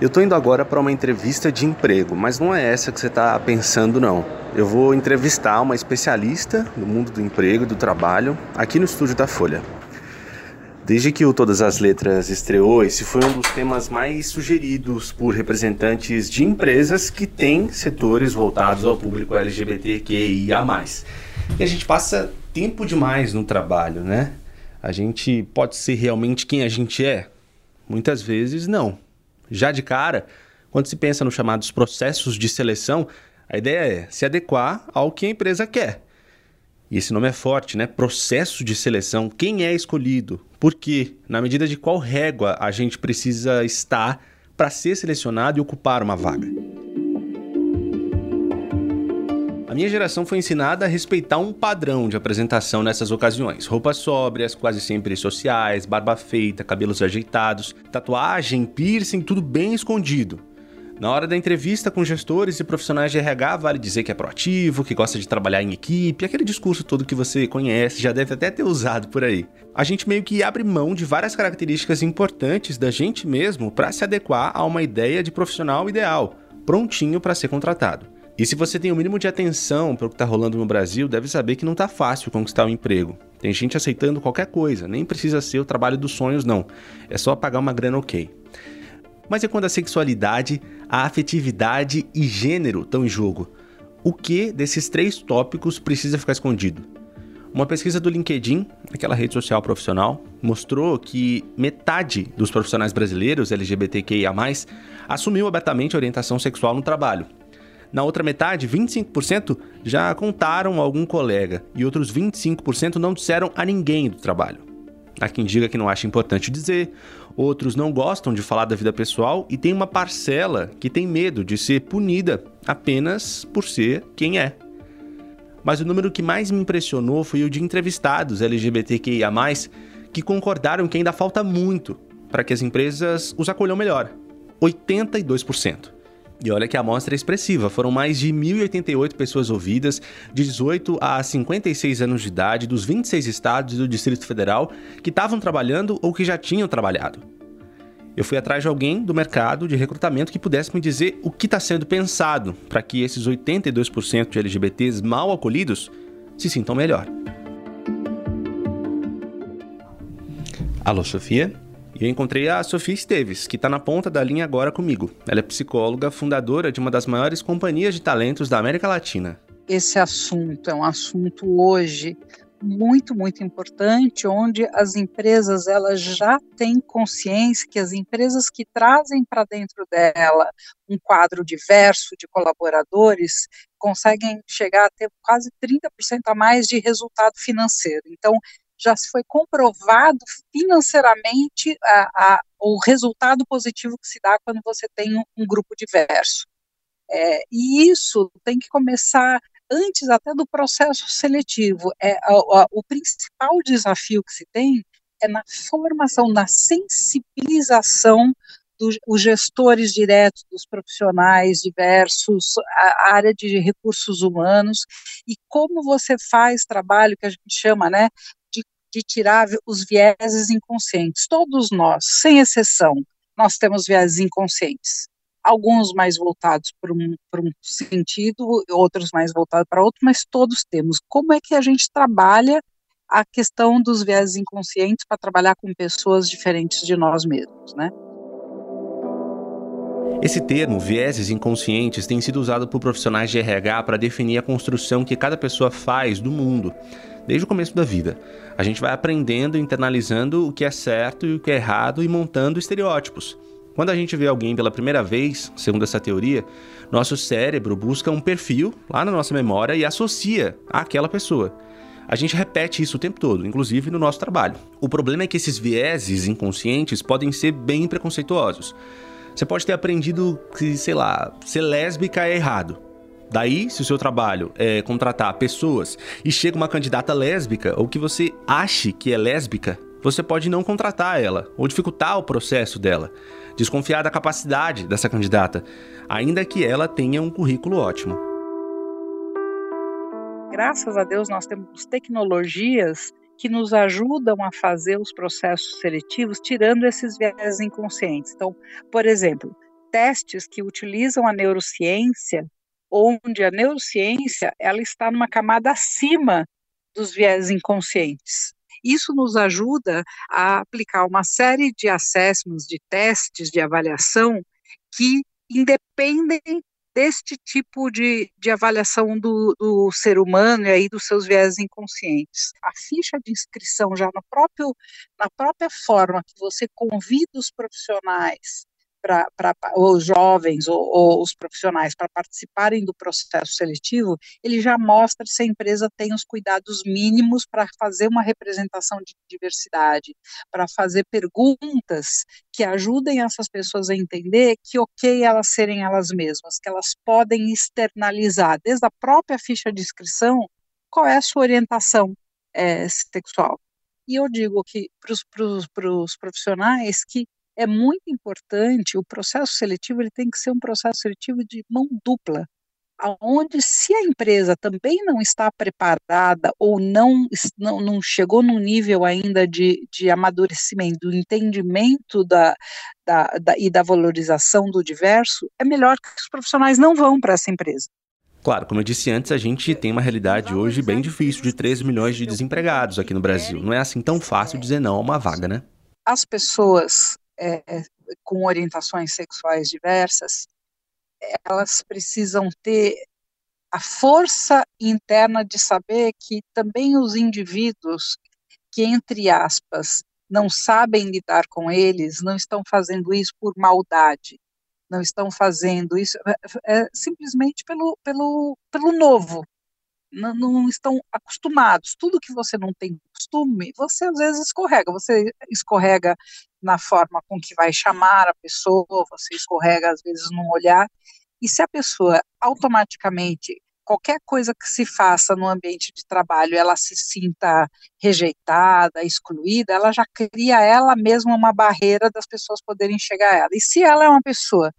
Eu tô indo agora para uma entrevista de emprego, mas não é essa que você está pensando não. Eu vou entrevistar uma especialista no mundo do emprego e do trabalho aqui no estúdio da Folha. Desde que o Todas as Letras estreou, esse foi um dos temas mais sugeridos por representantes de empresas que têm setores voltados ao público LGBTQIA+. E a gente passa tempo demais no trabalho, né? A gente pode ser realmente quem a gente é? Muitas vezes não. Já de cara, quando se pensa nos chamados processos de seleção, a ideia é se adequar ao que a empresa quer. E esse nome é forte, né? Processo de seleção. Quem é escolhido? Por quê? Na medida de qual régua a gente precisa estar para ser selecionado e ocupar uma vaga. Minha geração foi ensinada a respeitar um padrão de apresentação nessas ocasiões. Roupas sóbrias, quase sempre sociais, barba feita, cabelos ajeitados, tatuagem, piercing, tudo bem escondido. Na hora da entrevista com gestores e profissionais de RH, vale dizer que é proativo, que gosta de trabalhar em equipe, aquele discurso todo que você conhece, já deve até ter usado por aí. A gente meio que abre mão de várias características importantes da gente mesmo para se adequar a uma ideia de profissional ideal, prontinho para ser contratado. E se você tem o mínimo de atenção para o que está rolando no Brasil, deve saber que não está fácil conquistar um emprego. Tem gente aceitando qualquer coisa, nem precisa ser o trabalho dos sonhos, não. É só pagar uma grana ok. Mas é quando a sexualidade, a afetividade e gênero estão em jogo. O que desses três tópicos precisa ficar escondido? Uma pesquisa do LinkedIn, aquela rede social profissional, mostrou que metade dos profissionais brasileiros LGBTQIA, assumiu abertamente orientação sexual no trabalho. Na outra metade, 25% já contaram a algum colega e outros 25% não disseram a ninguém do trabalho. Há quem diga que não acha importante dizer, outros não gostam de falar da vida pessoal e tem uma parcela que tem medo de ser punida apenas por ser quem é. Mas o número que mais me impressionou foi o de entrevistados LGBTQIA, que concordaram que ainda falta muito para que as empresas os acolham melhor 82%. E olha que a amostra é expressiva, foram mais de 1.088 pessoas ouvidas, de 18 a 56 anos de idade, dos 26 estados e do Distrito Federal, que estavam trabalhando ou que já tinham trabalhado. Eu fui atrás de alguém do mercado de recrutamento que pudesse me dizer o que está sendo pensado para que esses 82% de LGBTs mal acolhidos se sintam melhor. Alô, Sofia? E eu encontrei a Sofia Esteves, que está na ponta da linha agora comigo. Ela é psicóloga, fundadora de uma das maiores companhias de talentos da América Latina. Esse assunto é um assunto hoje muito, muito importante, onde as empresas elas já têm consciência que as empresas que trazem para dentro dela um quadro diverso de colaboradores conseguem chegar a ter quase 30% a mais de resultado financeiro. Então, já se foi comprovado financeiramente a, a, o resultado positivo que se dá quando você tem um, um grupo diverso. É, e isso tem que começar antes até do processo seletivo. É, a, o principal desafio que se tem é na formação, na sensibilização dos gestores diretos, dos profissionais diversos, a área de recursos humanos, e como você faz trabalho que a gente chama né, de tirar os vieses inconscientes. Todos nós, sem exceção, nós temos vieses inconscientes. Alguns mais voltados para um, para um sentido, outros mais voltados para outro, mas todos temos. Como é que a gente trabalha a questão dos vieses inconscientes para trabalhar com pessoas diferentes de nós mesmos, né? Esse termo, vieses inconscientes, tem sido usado por profissionais de RH para definir a construção que cada pessoa faz do mundo desde o começo da vida. A gente vai aprendendo, internalizando o que é certo e o que é errado e montando estereótipos. Quando a gente vê alguém pela primeira vez, segundo essa teoria, nosso cérebro busca um perfil lá na nossa memória e associa àquela pessoa. A gente repete isso o tempo todo, inclusive no nosso trabalho. O problema é que esses vieses inconscientes podem ser bem preconceituosos. Você pode ter aprendido que, sei lá, ser lésbica é errado. Daí, se o seu trabalho é contratar pessoas e chega uma candidata lésbica ou que você ache que é lésbica, você pode não contratar ela ou dificultar o processo dela, desconfiar da capacidade dessa candidata, ainda que ela tenha um currículo ótimo. Graças a Deus nós temos tecnologias que nos ajudam a fazer os processos seletivos tirando esses viés inconscientes. Então, por exemplo, testes que utilizam a neurociência, onde a neurociência ela está numa camada acima dos viés inconscientes. Isso nos ajuda a aplicar uma série de assessments, de testes de avaliação que independem deste tipo de, de avaliação do, do, ser humano e aí dos seus viés inconscientes. A ficha de inscrição já no próprio, na própria forma que você convida os profissionais para os jovens ou, ou os profissionais para participarem do processo seletivo, ele já mostra se a empresa tem os cuidados mínimos para fazer uma representação de diversidade, para fazer perguntas que ajudem essas pessoas a entender que ok elas serem elas mesmas, que elas podem externalizar desde a própria ficha de inscrição qual é a sua orientação é, sexual. E eu digo que para os profissionais que é muito importante, o processo seletivo ele tem que ser um processo seletivo de mão dupla, aonde se a empresa também não está preparada ou não, não, não chegou num nível ainda de, de amadurecimento, do entendimento da, da, da, e da valorização do diverso, é melhor que os profissionais não vão para essa empresa. Claro, como eu disse antes, a gente tem uma realidade hoje bem difícil de 13 milhões de desempregados aqui no Brasil. Não é assim tão fácil dizer não a uma vaga, né? As pessoas é, com orientações sexuais diversas, elas precisam ter a força interna de saber que também os indivíduos que, entre aspas, não sabem lidar com eles, não estão fazendo isso por maldade, não estão fazendo isso é, é simplesmente pelo, pelo, pelo novo, não, não, estão acostumados. Tudo que você não tem costume, você às vezes escorrega. Você escorrega na forma com que vai chamar a pessoa, você escorrega às vezes num olhar. E se a pessoa automaticamente qualquer coisa que se faça no ambiente de trabalho, ela se sinta rejeitada, excluída, ela já cria ela mesma uma barreira das pessoas poderem chegar a ela. E se ela é uma pessoa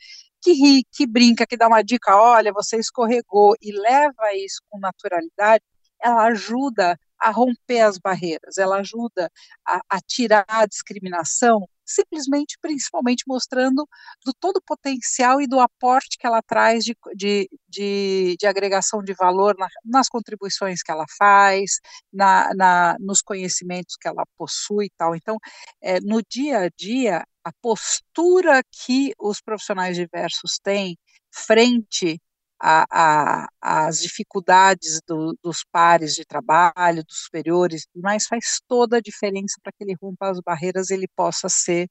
que ri, que brinca, que dá uma dica, olha, você escorregou e leva isso com naturalidade, ela ajuda a romper as barreiras, ela ajuda a, a tirar a discriminação, simplesmente, principalmente mostrando do todo o potencial e do aporte que ela traz de, de, de, de agregação de valor na, nas contribuições que ela faz, na, na, nos conhecimentos que ela possui e tal. Então, é, no dia a dia, a postura que os profissionais diversos têm frente às dificuldades do, dos pares de trabalho, dos superiores, mas faz toda a diferença para que ele rompa as barreiras ele possa ser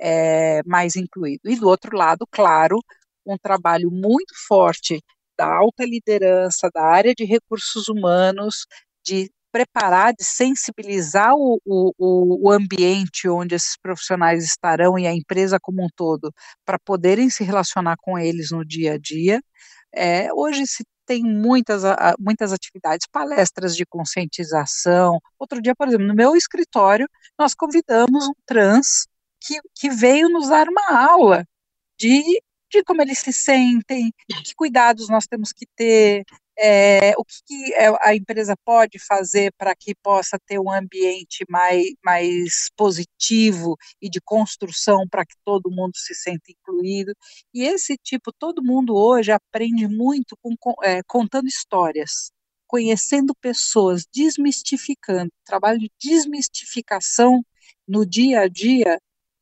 é, mais incluído. E do outro lado, claro, um trabalho muito forte da alta liderança, da área de recursos humanos, de preparar, de sensibilizar o, o, o ambiente onde esses profissionais estarão e a empresa como um todo, para poderem se relacionar com eles no dia a dia. É, hoje se tem muitas, muitas atividades, palestras de conscientização. Outro dia, por exemplo, no meu escritório, nós convidamos um trans que, que veio nos dar uma aula de, de como eles se sentem, que cuidados nós temos que ter, é, o que, que, é, a empresa pode fazer para que possa ter um ambiente mais, mais positivo e de construção para que todo mundo se sinta incluído. E esse tipo, todo mundo hoje aprende muito com, é, contando histórias, conhecendo pessoas, desmistificando. O trabalho de desmistificação no dia a dia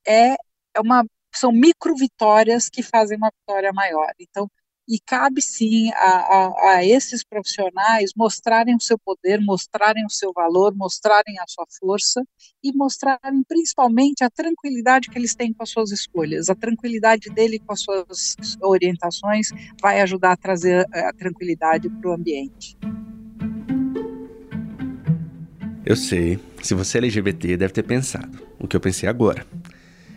é, é uma são micro vitórias que fazem uma vitória maior. Então, e cabe sim a, a, a, esses profissionais mostrarem o seu poder, mostrarem o seu valor, mostrarem a sua força e mostrarem principalmente a tranquilidade que eles têm com as suas escolhas. A tranquilidade dele com as suas orientações vai ajudar a trazer a tranquilidade para o ambiente. Eu sei, se você é LGBT, deve ter pensado o que eu pensei agora.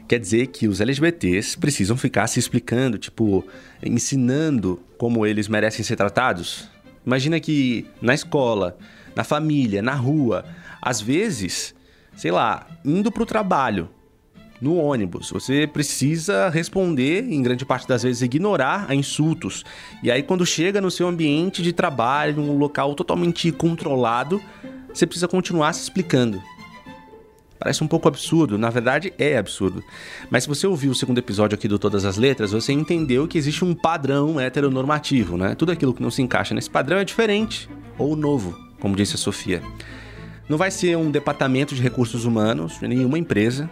Quer dizer que os LGBTs precisam ficar se explicando, tipo, ensinando como eles merecem ser tratados? Imagina que na escola, na família, na rua, às vezes, sei lá, indo pro trabalho, no ônibus, você precisa responder, em grande parte das vezes, ignorar a insultos. E aí, quando chega no seu ambiente de trabalho, um local totalmente controlado, você precisa continuar se explicando. Parece um pouco absurdo, na verdade é absurdo. Mas se você ouviu o segundo episódio aqui do Todas as Letras, você entendeu que existe um padrão heteronormativo, né? Tudo aquilo que não se encaixa nesse padrão é diferente ou novo, como disse a Sofia. Não vai ser um departamento de recursos humanos, nenhuma empresa,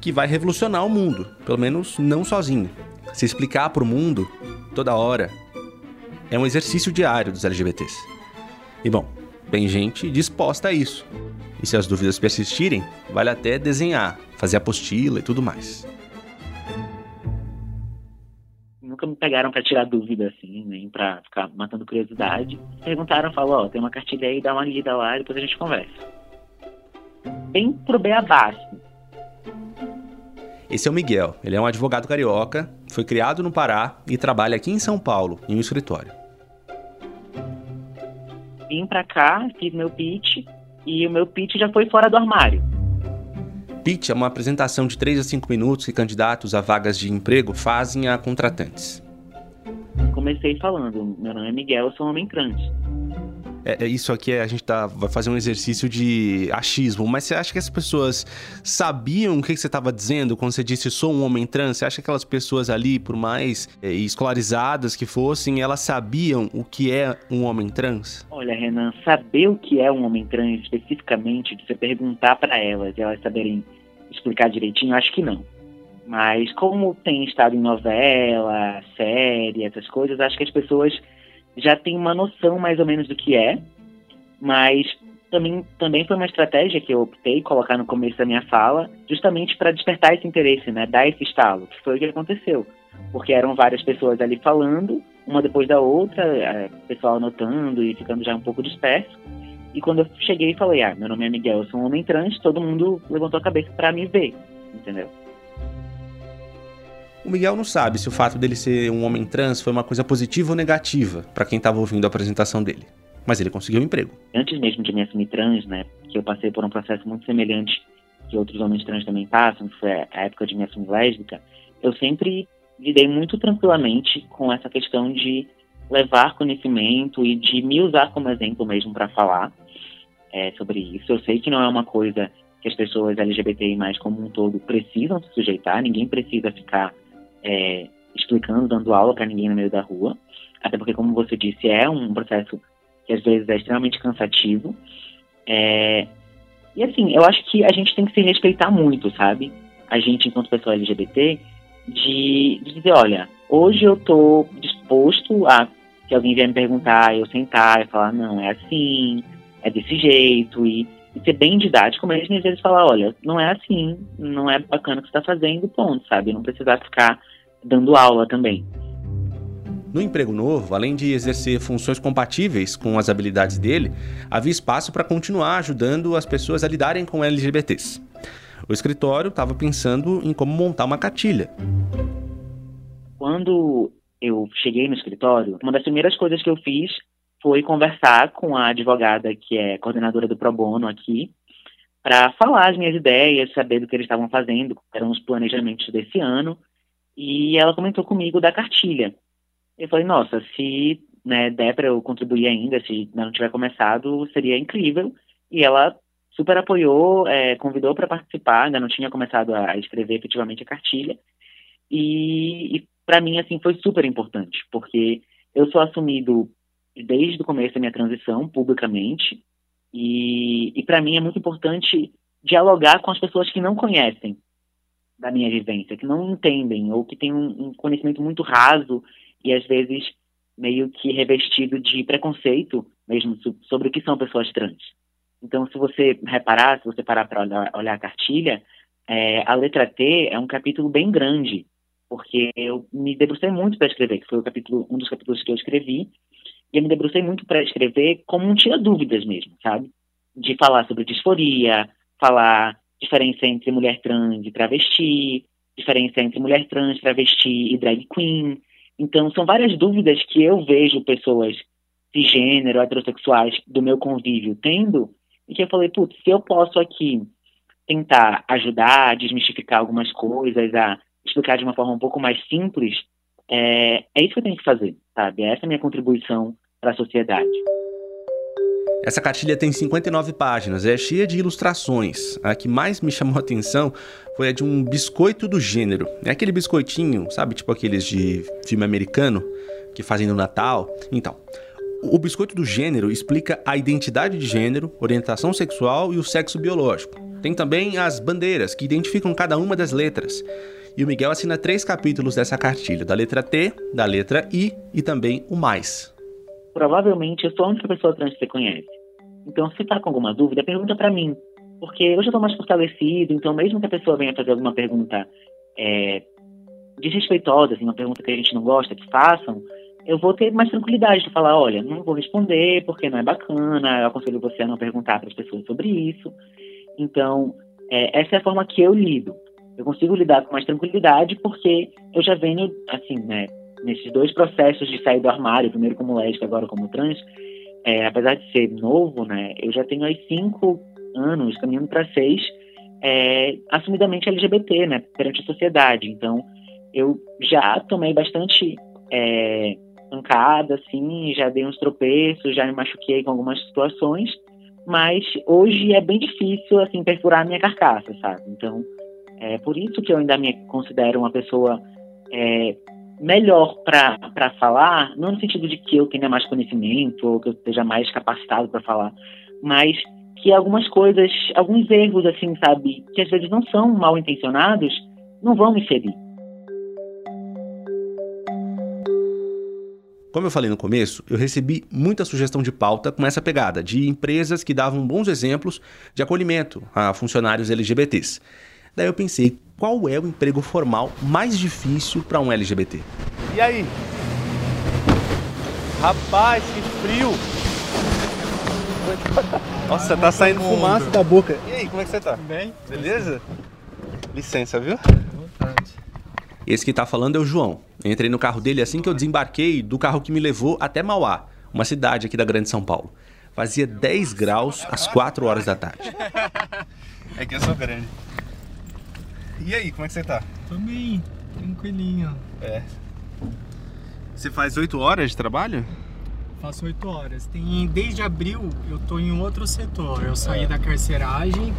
que vai revolucionar o mundo, pelo menos não sozinho. Se explicar para o mundo toda hora é um exercício diário dos LGBTs. E bom, tem gente disposta a isso. E se as dúvidas persistirem, vale até desenhar, fazer apostila e tudo mais. Nunca me pegaram para tirar dúvida, assim, nem para ficar matando curiosidade. Perguntaram, falaram, ó, oh, tem uma cartilha aí, dá uma lida lá, depois a gente conversa. Bem pro beabá, assim. Esse é o Miguel, ele é um advogado carioca, foi criado no Pará e trabalha aqui em São Paulo, em um escritório. Vim pra cá, fiz meu pitch, e o meu pitch já foi fora do armário. Pitch é uma apresentação de 3 a 5 minutos que candidatos a vagas de emprego fazem a contratantes. Comecei falando, meu nome é Miguel, eu sou um homem trans. É, é, isso aqui é, a gente tá, vai fazer um exercício de achismo, mas você acha que as pessoas sabiam o que, que você estava dizendo quando você disse sou um homem trans? Você acha que aquelas pessoas ali, por mais é, escolarizadas que fossem, elas sabiam o que é um homem trans? Olha, Renan, saber o que é um homem trans especificamente, de você perguntar para elas e elas saberem explicar direitinho, acho que não. Mas como tem estado em novela, série, essas coisas, acho que as pessoas já tem uma noção mais ou menos do que é, mas também, também foi uma estratégia que eu optei colocar no começo da minha fala, justamente para despertar esse interesse, né, dar esse estalo, que foi o que aconteceu. Porque eram várias pessoas ali falando, uma depois da outra, é, pessoal anotando e ficando já um pouco disperso. E quando eu cheguei e falei, ah, meu nome é Miguel, eu sou um homem trans, todo mundo levantou a cabeça para me ver, entendeu? O Miguel não sabe se o fato dele ser um homem trans foi uma coisa positiva ou negativa para quem estava ouvindo a apresentação dele. Mas ele conseguiu um emprego. Antes mesmo de me assumir trans, né, que eu passei por um processo muito semelhante que outros homens trans também passam, que foi a época de me assumir lésbica, eu sempre lidei muito tranquilamente com essa questão de levar conhecimento e de me usar como exemplo mesmo para falar é, sobre isso. Eu sei que não é uma coisa que as pessoas LGBTI mais como um todo precisam se sujeitar, ninguém precisa ficar é, explicando, dando aula para ninguém no meio da rua. Até porque, como você disse, é um processo que às vezes é extremamente cansativo. É, e assim, eu acho que a gente tem que se respeitar muito, sabe? A gente, enquanto pessoa LGBT, de, de dizer, olha, hoje eu tô disposto a, se alguém vier me perguntar, eu sentar e falar, não, é assim, é desse jeito, e, e ser bem didático mesmo, e às vezes falar, olha, não é assim, não é bacana o que você tá fazendo, ponto, sabe? Não precisar ficar dando aula também. No emprego novo, além de exercer funções compatíveis com as habilidades dele, havia espaço para continuar ajudando as pessoas a lidarem com LGBTs. O escritório estava pensando em como montar uma cartilha. Quando eu cheguei no escritório, uma das primeiras coisas que eu fiz foi conversar com a advogada que é coordenadora do Pro Bono aqui, para falar as minhas ideias, saber do que eles estavam fazendo, eram os planejamentos desse ano, e ela comentou comigo da cartilha. Eu falei, nossa, se né, der para eu contribuir ainda, se não tiver começado, seria incrível. E ela super apoiou, é, convidou para participar, ainda não tinha começado a escrever efetivamente a cartilha. E, e para mim, assim, foi super importante, porque eu sou assumido desde o começo da minha transição, publicamente, e, e para mim é muito importante dialogar com as pessoas que não conhecem da minha vivência, que não entendem ou que têm um, um conhecimento muito raso e às vezes meio que revestido de preconceito mesmo sobre o que são pessoas trans. Então, se você reparar, se você parar para olhar, olhar, a cartilha, é, a letra T é um capítulo bem grande, porque eu me debrucei muito para escrever, que foi capítulo, um dos capítulos que eu escrevi, e eu me debrucei muito para escrever como um tira dúvidas mesmo, sabe? De falar sobre disforia, falar diferença entre mulher trans e travesti, diferença entre mulher trans, travesti e drag queen. Então, são várias dúvidas que eu vejo pessoas cisgênero, heterossexuais do meu convívio tendo, e que eu falei, putz, se eu posso aqui tentar ajudar desmistificar algumas coisas, a explicar de uma forma um pouco mais simples, é, é isso que eu tenho que fazer, sabe? Essa é a minha contribuição para a sociedade. Essa cartilha tem 59 páginas, é cheia de ilustrações. A que mais me chamou a atenção foi a de um biscoito do gênero. É aquele biscoitinho, sabe, tipo aqueles de filme americano que fazem no Natal. Então, o biscoito do gênero explica a identidade de gênero, orientação sexual e o sexo biológico. Tem também as bandeiras, que identificam cada uma das letras. E o Miguel assina três capítulos dessa cartilha: da letra T, da letra I e também o mais. Provavelmente eu sou a única pessoa trans que você conhece. Então, se está com alguma dúvida, pergunta para mim. Porque eu já estou mais fortalecido, então, mesmo que a pessoa venha fazer alguma pergunta é, desrespeitosa, assim, uma pergunta que a gente não gosta que façam, eu vou ter mais tranquilidade de falar, olha, não vou responder porque não é bacana, eu aconselho você a não perguntar para as pessoas sobre isso. Então, é, essa é a forma que eu lido. Eu consigo lidar com mais tranquilidade porque eu já venho, assim, né, nesses dois processos de sair do armário, primeiro como lésbica, agora como trans, é, apesar de ser novo, né, eu já tenho aí cinco anos, caminhando para seis, é, assumidamente LGBT, né, perante a sociedade. Então, eu já tomei bastante é, pancada, assim, já dei uns tropeços, já me machuquei com algumas situações, mas hoje é bem difícil, assim, perfurar a minha carcaça, sabe? Então, é por isso que eu ainda me considero uma pessoa é, melhor para falar, não no sentido de que eu tenha mais conhecimento ou que eu esteja mais capacitado para falar, mas que algumas coisas, alguns erros, assim, sabe, que às vezes não são mal intencionados, não vão me ferir. Como eu falei no começo, eu recebi muita sugestão de pauta com essa pegada, de empresas que davam bons exemplos de acolhimento a funcionários LGBTs. Daí eu pensei, qual é o emprego formal mais difícil para um LGBT? E aí? Rapaz, que frio! Nossa, tá saindo fumaça da boca. E aí, como é que você tá? Bem. Beleza? Licença, viu? Vontade. Esse que tá falando é o João. Eu entrei no carro dele assim que eu desembarquei do carro que me levou até Mauá, uma cidade aqui da Grande São Paulo. Fazia 10 graus às 4 horas da tarde. É que eu sou grande. E aí, como é que você tá? Tô bem, tranquilinho. É. Você faz 8 horas de trabalho? Faço 8 horas. Tem, desde abril eu tô em outro setor. Eu saí da carceragem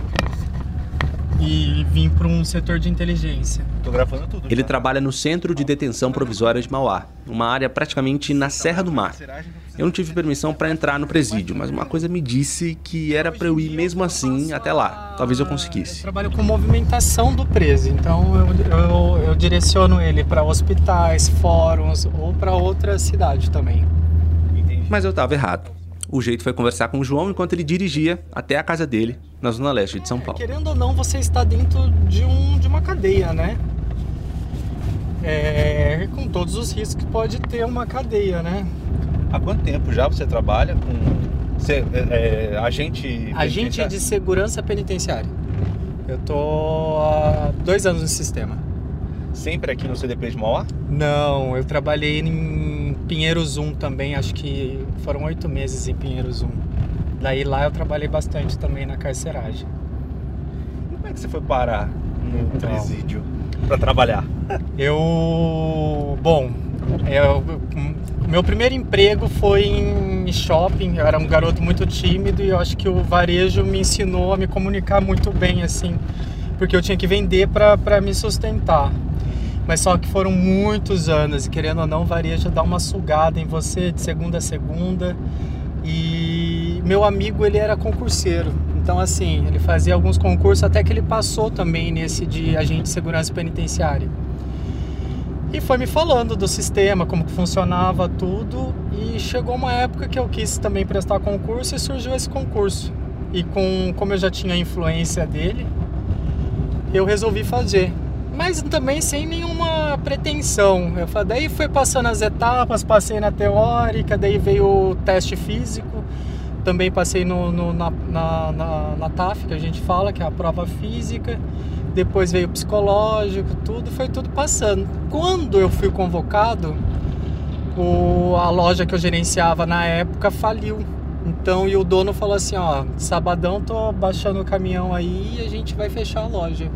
e vim para um setor de inteligência. Tô gravando tudo. Ele já. trabalha no Centro de Detenção Provisória de Mauá, uma área praticamente na Serra do Mar. Eu não tive permissão para entrar no presídio, mas uma coisa me disse que era para eu ir mesmo assim até lá. Talvez eu Eu conseguisse. trabalho com movimentação do preso, então eu, eu, eu direciono ele para hospitais, fóruns ou para outra cidade também. Mas eu tava errado. O jeito foi conversar com o João enquanto ele dirigia até a casa dele, na zona leste de São Paulo. Querendo ou não, você está dentro de, um, de uma cadeia, né? É, com todos os riscos que pode ter uma cadeia, né? Há quanto tempo já você trabalha com. Você é, é, agente. Agente de segurança penitenciária. Eu tô há dois anos no sistema. Sempre aqui no CDP de Mauá? Não, eu trabalhei em Pinheiros 1 também, acho que foram oito meses em Pinheiros 1. Daí lá eu trabalhei bastante também na carceragem. E como é que você foi parar no Então. presídio pra trabalhar? Eu. Bom, eu, meu primeiro emprego foi em shopping. Eu era um garoto muito tímido e eu acho que o varejo me ensinou a me comunicar muito bem, assim, porque eu tinha que vender para me sustentar. Mas só que foram muitos anos e querendo ou não, varejo dá uma sugada em você de segunda a segunda. E meu amigo, ele era concurseiro. Então, assim, ele fazia alguns concursos até que ele passou também nesse de agente de segurança penitenciária. E foi me falando do sistema, como que funcionava tudo. E chegou uma época que eu quis também prestar concurso e surgiu esse concurso. E com, como eu já tinha a influência dele, eu resolvi fazer. Mas também sem nenhuma pretensão. Eu, daí foi passando as etapas, passei na teórica, daí veio o teste físico. Também passei no, no- na, na, na, na TAF, que a gente fala, que é a prova física. Depois veio o psicológico, tudo, foi tudo passando. Quando eu fui convocado, o, a loja que eu gerenciava na época faliu. Então, e o dono falou assim, ó, sabadão tô baixando o caminhão aí e a gente vai fechar a loja.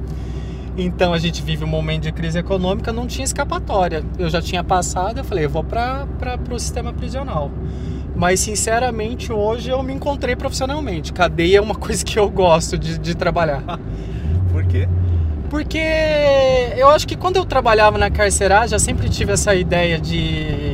Então a gente vive um momento de crise econômica, não tinha escapatória. Eu já tinha passado, eu falei, eu vou para o sistema prisional. Mas sinceramente hoje eu me encontrei profissionalmente. Cadeia é uma coisa que eu gosto de, de trabalhar. Por quê? Porque eu acho que quando eu trabalhava na carceragem, eu sempre tive essa ideia de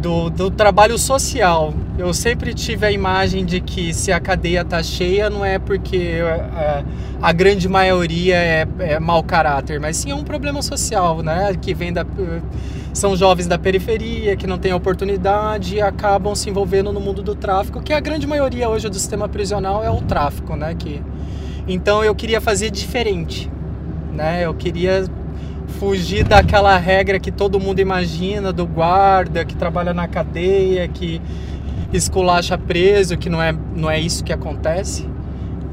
do, do trabalho social. Eu sempre tive a imagem de que se a cadeia tá cheia não é porque a, é, a grande maioria é, é mau caráter, mas sim é um problema social, né? Que vem da são jovens da periferia que não têm oportunidade e acabam se envolvendo no mundo do tráfico, que a grande maioria hoje do sistema prisional é o tráfico, né? Que então eu queria fazer diferente, né? Eu queria fugir daquela regra que todo mundo imagina do guarda que trabalha na cadeia, que esculacha preso, que não é, não é isso que acontece.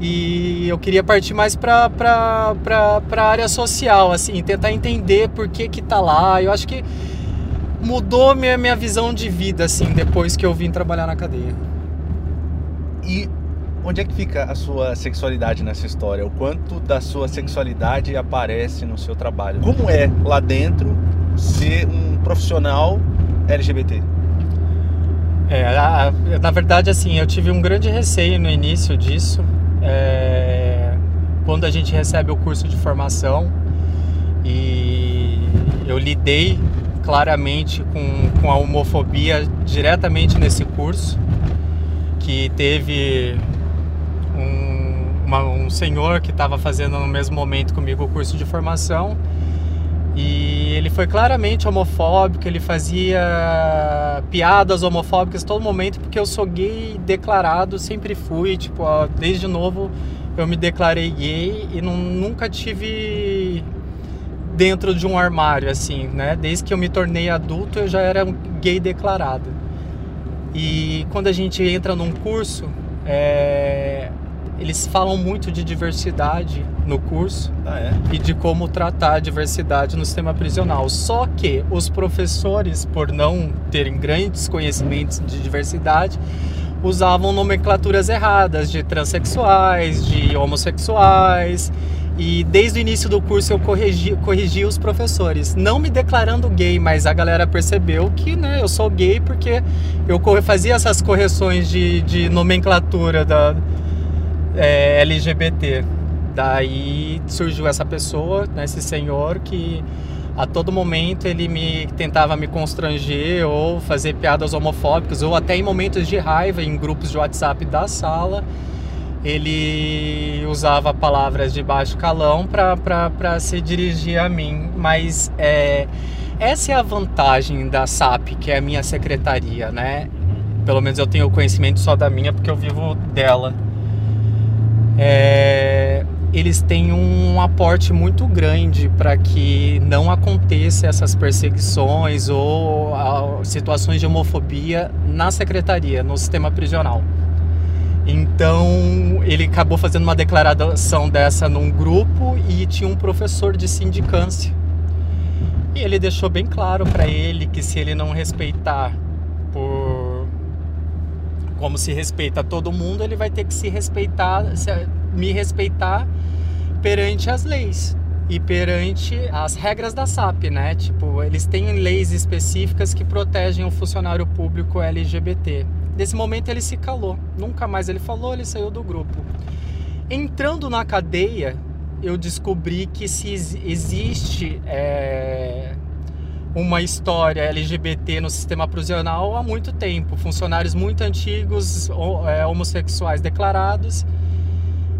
E eu queria partir mais para a área social, assim, tentar entender por que que tá lá. Eu acho que mudou minha, minha visão de vida, assim, depois que eu vim trabalhar na cadeia. E onde é que fica a sua sexualidade nessa história? O quanto da sua sexualidade aparece no seu trabalho? Como é lá dentro ser um profissional LGBT? É, na verdade, assim, eu tive um grande receio no início disso. É, quando a gente recebe o curso de formação e eu lidei claramente com, com a homofobia diretamente nesse curso, que teve uma, um senhor que estava fazendo no mesmo momento comigo o curso de formação e ele foi claramente homofóbico, ele fazia piadas homofóbicas todo momento, porque eu sou gay declarado, sempre fui, tipo, ó, desde novo eu me declarei gay e não, nunca tive dentro de um armário, assim, né? Desde que eu me tornei adulto eu já era um gay declarado. E quando a gente entra num curso, é, eles falam muito de diversidade no curso ah, é? e de como tratar a diversidade no sistema prisional. Só que os professores, por não terem grandes conhecimentos de diversidade, usavam nomenclaturas erradas de transexuais, de homossexuais. E desde o início do curso eu corrigi, corrigi os professores, não me declarando gay, mas a galera percebeu que né, eu sou gay porque eu fazia essas correções de, de nomenclatura da, é, LGBT. Daí surgiu essa pessoa, né, esse senhor, que a todo momento ele me tentava me constranger ou fazer piadas homofóbicas, ou até em momentos de raiva, em grupos de WhatsApp da sala, ele usava palavras de baixo calão para se dirigir a mim. Mas é, essa é a vantagem da SAP, que é a minha secretaria, né? Pelo menos eu tenho conhecimento só da minha, porque eu vivo dela é, eles têm um aporte muito grande para que não aconteça essas perseguições ou situações de homofobia na secretaria, no sistema prisional. Então ele acabou fazendo uma declaração dessa num grupo e tinha um professor de sindicância. E ele deixou bem claro para ele que se ele não respeitar como se respeita todo mundo, ele vai ter que se respeitar, me respeitar perante as leis e perante as regras da SAP, né? Tipo, eles têm leis específicas que protegem o funcionário público LGBT. Nesse momento ele se calou, nunca mais ele falou, ele saiu do grupo. Entrando na cadeia, eu descobri que se existe é, uma história LGBT no sistema prisional há muito tempo. Funcionários muito antigos, é, homossexuais declarados.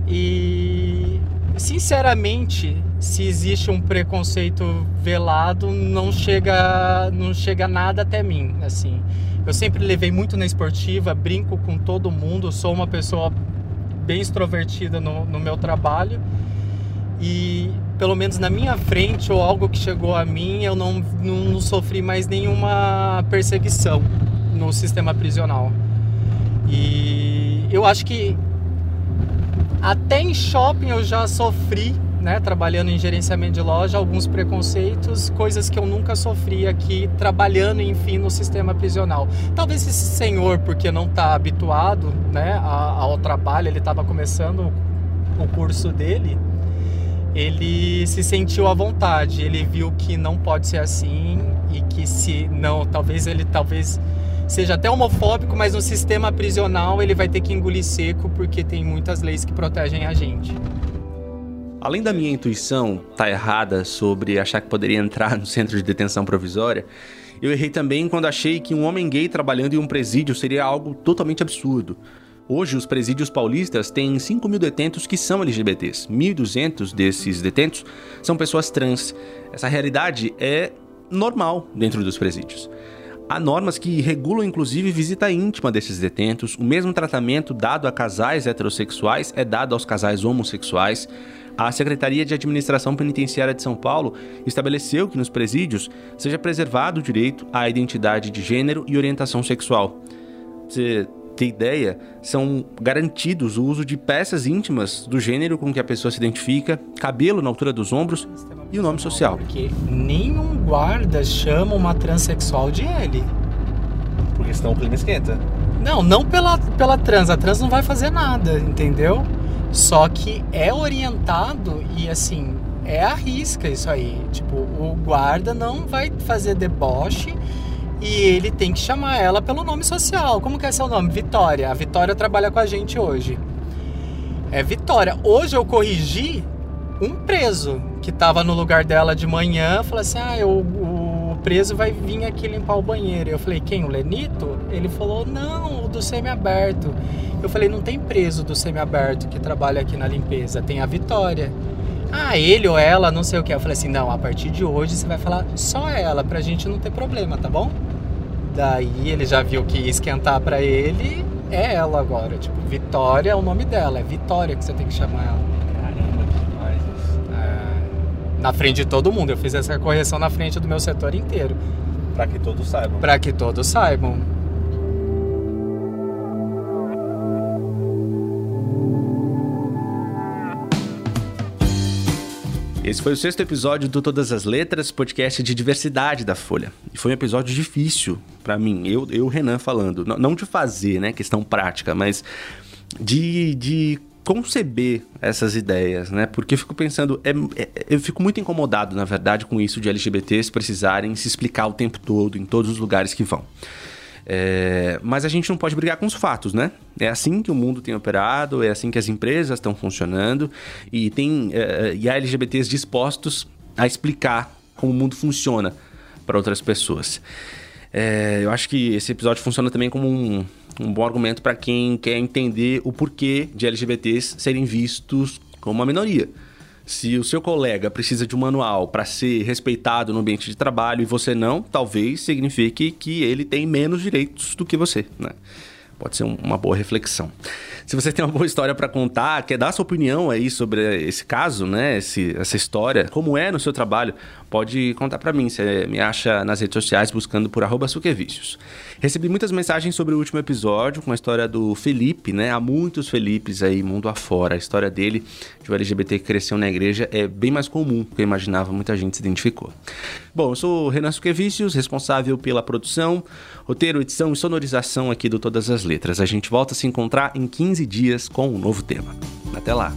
E, sinceramente, se existe um preconceito velado, não chega, não chega nada até mim. Assim, eu sempre levei muito na esportiva, brinco com todo mundo, sou uma pessoa bem extrovertida no, no meu trabalho. E pelo menos na minha frente ou algo que chegou a mim, eu não, não, não sofri mais nenhuma perseguição no sistema prisional. E eu acho que até em shopping eu já sofri, né, trabalhando em gerenciamento de loja, alguns preconceitos, coisas que eu nunca sofri aqui trabalhando, enfim, no sistema prisional. Talvez esse senhor, porque não está habituado, né, ao trabalho, ele estava começando o curso dele, ele se sentiu à vontade, ele viu que não pode ser assim e que se não, talvez ele talvez seja até homofóbico, mas no sistema prisional ele vai ter que engolir seco porque tem muitas leis que protegem a gente. Além da minha intuição tá errada sobre achar que poderia entrar no centro de detenção provisória, eu errei também quando achei que um homem gay trabalhando em um presídio seria algo totalmente absurdo. Hoje, os presídios paulistas têm 5 mil detentos que são LGBTs. 1.200 desses detentos são pessoas trans. Essa realidade é normal dentro dos presídios. Há normas que regulam inclusive visita íntima desses detentos. O mesmo tratamento dado a casais heterossexuais é dado aos casais homossexuais. A Secretaria de Administração Penitenciária de São Paulo estabeleceu que nos presídios seja preservado o direito à identidade de gênero e orientação sexual. Você ter ideia, são garantidos o uso de peças íntimas do gênero com que a pessoa se identifica, cabelo na altura dos ombros e o nome social. Porque nenhum guarda chama uma transexual de ele. Porque senão o clima esquenta. Não, não pela, pela trans. A trans não vai fazer nada, entendeu? Só que é orientado e assim, é a risca isso aí. Tipo, o guarda não vai fazer deboche e ele tem que chamar ela pelo nome social. Como que é seu nome? Vitória. A Vitória trabalha com a gente hoje. É Vitória. Hoje eu corrigi um preso que estava no lugar dela de manhã. Falei assim: ah, eu, o preso vai vir aqui limpar o banheiro. Eu falei: quem? O Lenito? Ele falou: não, o do semi-aberto. Eu falei: não tem preso do semi-aberto que trabalha aqui na limpeza, tem a Vitória. Ah, ele ou ela, não sei o que. Eu falei assim: não, a partir de hoje você vai falar só ela, pra gente não ter problema, tá bom? Daí ele já viu que ia esquentar pra ele, é ela agora. Tipo, Vitória é o nome dela, é Vitória que você tem que chamar ela. Caramba, que isso. É, na frente de todo mundo. Eu fiz essa correção na frente do meu setor inteiro. Pra que todos saibam. Pra que todos saibam. Esse foi o sexto episódio do Todas as Letras, podcast de diversidade da Folha. E foi um episódio difícil para mim, eu, eu, Renan, falando. Não de fazer, né, questão prática, mas de, de conceber essas ideias, né? Porque eu fico pensando, é, é, eu fico muito incomodado, na verdade, com isso de LGBTs precisarem se explicar o tempo todo, em todos os lugares que vão. É, mas a gente não pode brigar com os fatos, né? É assim que o mundo tem operado, é assim que as empresas estão funcionando e tem é, e há LGBTs dispostos a explicar como o mundo funciona para outras pessoas. É, eu acho que esse episódio funciona também como um, um bom argumento para quem quer entender o porquê de LGBTs serem vistos como uma minoria. Se o seu colega precisa de um manual para ser respeitado no ambiente de trabalho e você não, talvez signifique que ele tem menos direitos do que você, né? Pode ser uma boa reflexão. Se você tem uma boa história para contar, quer dar sua opinião aí sobre esse caso, né? Esse, essa história, como é no seu trabalho, pode contar para mim. Você me acha nas redes sociais buscando por arroba. Recebi muitas mensagens sobre o último episódio com a história do Felipe, né? Há muitos Felipes aí, mundo afora. A história dele, de um LGBT que cresceu na igreja, é bem mais comum do que eu imaginava, muita gente se identificou. Bom, eu sou o Renan Suquevicius, responsável pela produção, roteiro, edição e sonorização aqui do Todas as Letras. A gente volta a se encontrar em 15 dias com um novo tema. Até lá!